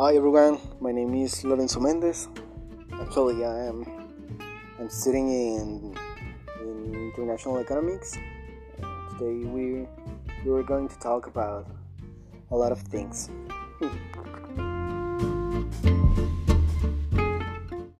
Hi everyone, my name is Lorenzo Mendez. Actually, I am I'm studying in in international economics. Today we we're going to talk about a lot of things.